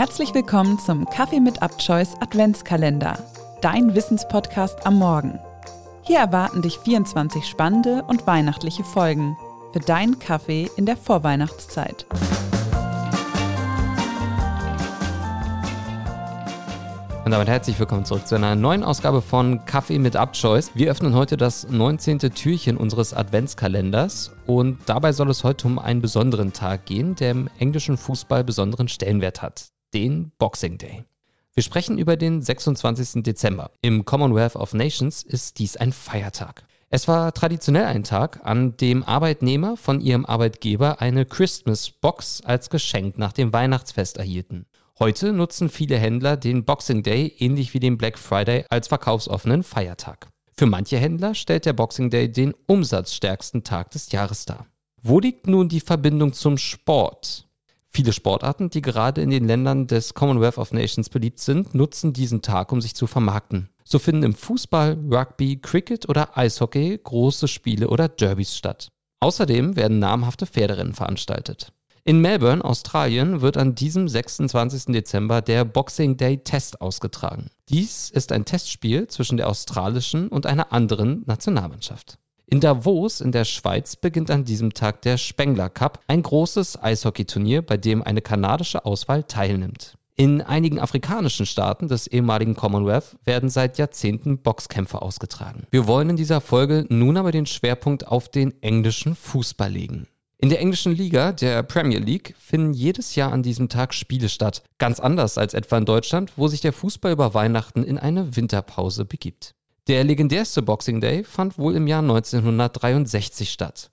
Herzlich willkommen zum Kaffee mit Abchoice Adventskalender, dein Wissenspodcast am Morgen. Hier erwarten dich 24 spannende und weihnachtliche Folgen für deinen Kaffee in der Vorweihnachtszeit. Und damit herzlich willkommen zurück zu einer neuen Ausgabe von Kaffee mit Abchoice. Wir öffnen heute das 19. Türchen unseres Adventskalenders und dabei soll es heute um einen besonderen Tag gehen, der im englischen Fußball besonderen Stellenwert hat, den Boxing Day. Wir sprechen über den 26. Dezember. Im Commonwealth of Nations ist dies ein Feiertag. Es war traditionell ein Tag, an dem Arbeitnehmer von ihrem Arbeitgeber eine Christmas Box als Geschenk nach dem Weihnachtsfest erhielten. Heute nutzen viele Händler den Boxing Day ähnlich wie den Black Friday als verkaufsoffenen Feiertag. Für manche Händler stellt der Boxing Day den umsatzstärksten Tag des Jahres dar. Wo liegt nun die Verbindung zum Sport? Viele Sportarten, die gerade in den Ländern des Commonwealth of Nations beliebt sind, nutzen diesen Tag, um sich zu vermarkten. So finden im Fußball, Rugby, Cricket oder Eishockey große Spiele oder Derbys statt. Außerdem werden namhafte Pferderennen veranstaltet. In Melbourne, Australien, wird an diesem 26. Dezember der Boxing Day Test ausgetragen. Dies ist ein Testspiel zwischen der australischen und einer anderen Nationalmannschaft. In Davos in der Schweiz beginnt an diesem Tag der Spengler Cup, ein großes Eishockeyturnier, bei dem eine kanadische Auswahl teilnimmt. In einigen afrikanischen Staaten des ehemaligen Commonwealth werden seit Jahrzehnten Boxkämpfe ausgetragen. Wir wollen in dieser Folge nun aber den Schwerpunkt auf den englischen Fußball legen. In der englischen Liga, der Premier League, finden jedes Jahr an diesem Tag Spiele statt. Ganz anders als etwa in Deutschland, wo sich der Fußball über Weihnachten in eine Winterpause begibt. Der legendärste Boxing Day fand wohl im Jahr 1963 statt.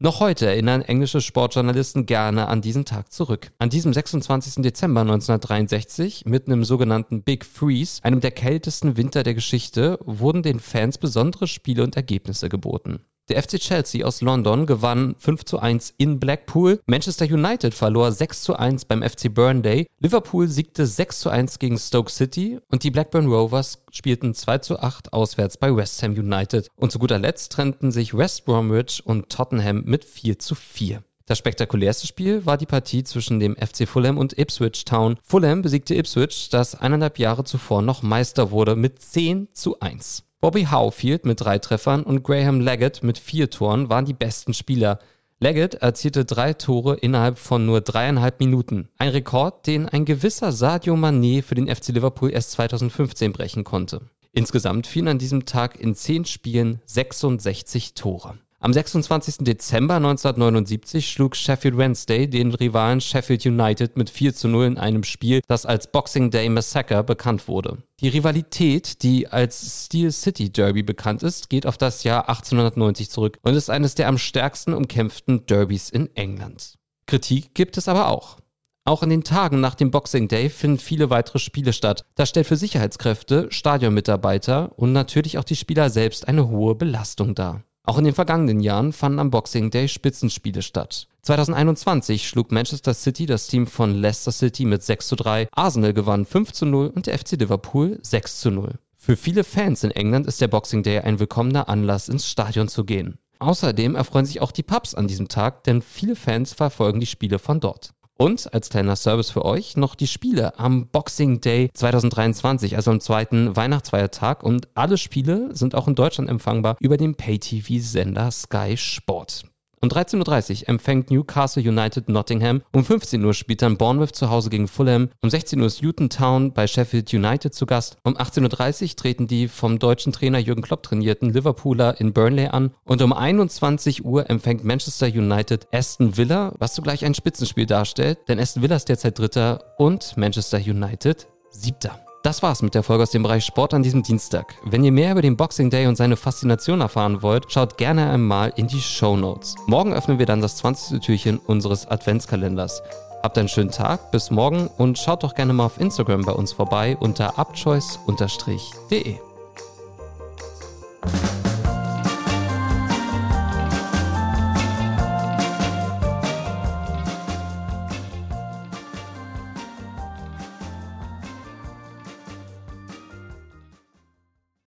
Noch heute erinnern englische Sportjournalisten gerne an diesen Tag zurück. An diesem 26. Dezember 1963, mitten im sogenannten Big Freeze, einem der kältesten Winter der Geschichte, wurden den Fans besondere Spiele und Ergebnisse geboten. Der FC Chelsea aus London gewann 5 zu 1 in Blackpool. Manchester United verlor 6 zu 1 beim FC Burnley. Liverpool siegte 6 zu 1 gegen Stoke City und die Blackburn Rovers spielten 2 zu 8 auswärts bei West Ham United. Und zu guter Letzt trennten sich West Bromwich und Tottenham mit 4 zu 4. Das spektakulärste Spiel war die Partie zwischen dem FC Fulham und Ipswich Town. Fulham besiegte Ipswich, das eineinhalb Jahre zuvor noch Meister wurde, mit 10 zu 1. Bobby Howfield mit drei Treffern und Graham Leggett mit vier Toren waren die besten Spieler. Leggett erzielte drei Tore innerhalb von nur dreieinhalb Minuten. Ein Rekord, den ein gewisser Sadio Mané für den FC Liverpool erst 2015 brechen konnte. Insgesamt fielen an diesem Tag in zehn Spielen 66 Tore. Am 26. Dezember 1979 schlug Sheffield Wednesday den Rivalen Sheffield United mit 4 zu 0 in einem Spiel, das als Boxing Day Massacre bekannt wurde. Die Rivalität, die als Steel City Derby bekannt ist, geht auf das Jahr 1890 zurück und ist eines der am stärksten umkämpften Derbys in England. Kritik gibt es aber auch. Auch in den Tagen nach dem Boxing Day finden viele weitere Spiele statt. Das stellt für Sicherheitskräfte, Stadionmitarbeiter und natürlich auch die Spieler selbst eine hohe Belastung dar. Auch in den vergangenen Jahren fanden am Boxing Day Spitzenspiele statt. 2021 schlug Manchester City das Team von Leicester City mit 6 zu 3, Arsenal gewann 5 zu 0 und der FC Liverpool 6 zu 0. Für viele Fans in England ist der Boxing Day ein willkommener Anlass, ins Stadion zu gehen. Außerdem erfreuen sich auch die Pubs an diesem Tag, denn viele Fans verfolgen die Spiele von dort. Und als kleiner Service für euch noch die Spiele am Boxing Day 2023, also am zweiten Weihnachtsfeiertag. Und alle Spiele sind auch in Deutschland empfangbar über den Pay-TV-Sender Sky Sport. Um 13.30 Uhr empfängt Newcastle United Nottingham. Um 15 Uhr spielt dann Bournemouth zu Hause gegen Fulham. Um 16 Uhr ist Luton Town bei Sheffield United zu Gast. Um 18.30 Uhr treten die vom deutschen Trainer Jürgen Klopp trainierten Liverpooler in Burnley an. Und um 21 Uhr empfängt Manchester United Aston Villa, was zugleich ein Spitzenspiel darstellt, denn Aston Villa ist derzeit Dritter und Manchester United Siebter. Das war's mit der Folge aus dem Bereich Sport an diesem Dienstag. Wenn ihr mehr über den Boxing Day und seine Faszination erfahren wollt, schaut gerne einmal in die Show Notes. Morgen öffnen wir dann das 20. Türchen unseres Adventskalenders. Habt einen schönen Tag, bis morgen und schaut doch gerne mal auf Instagram bei uns vorbei unter upchoice.de.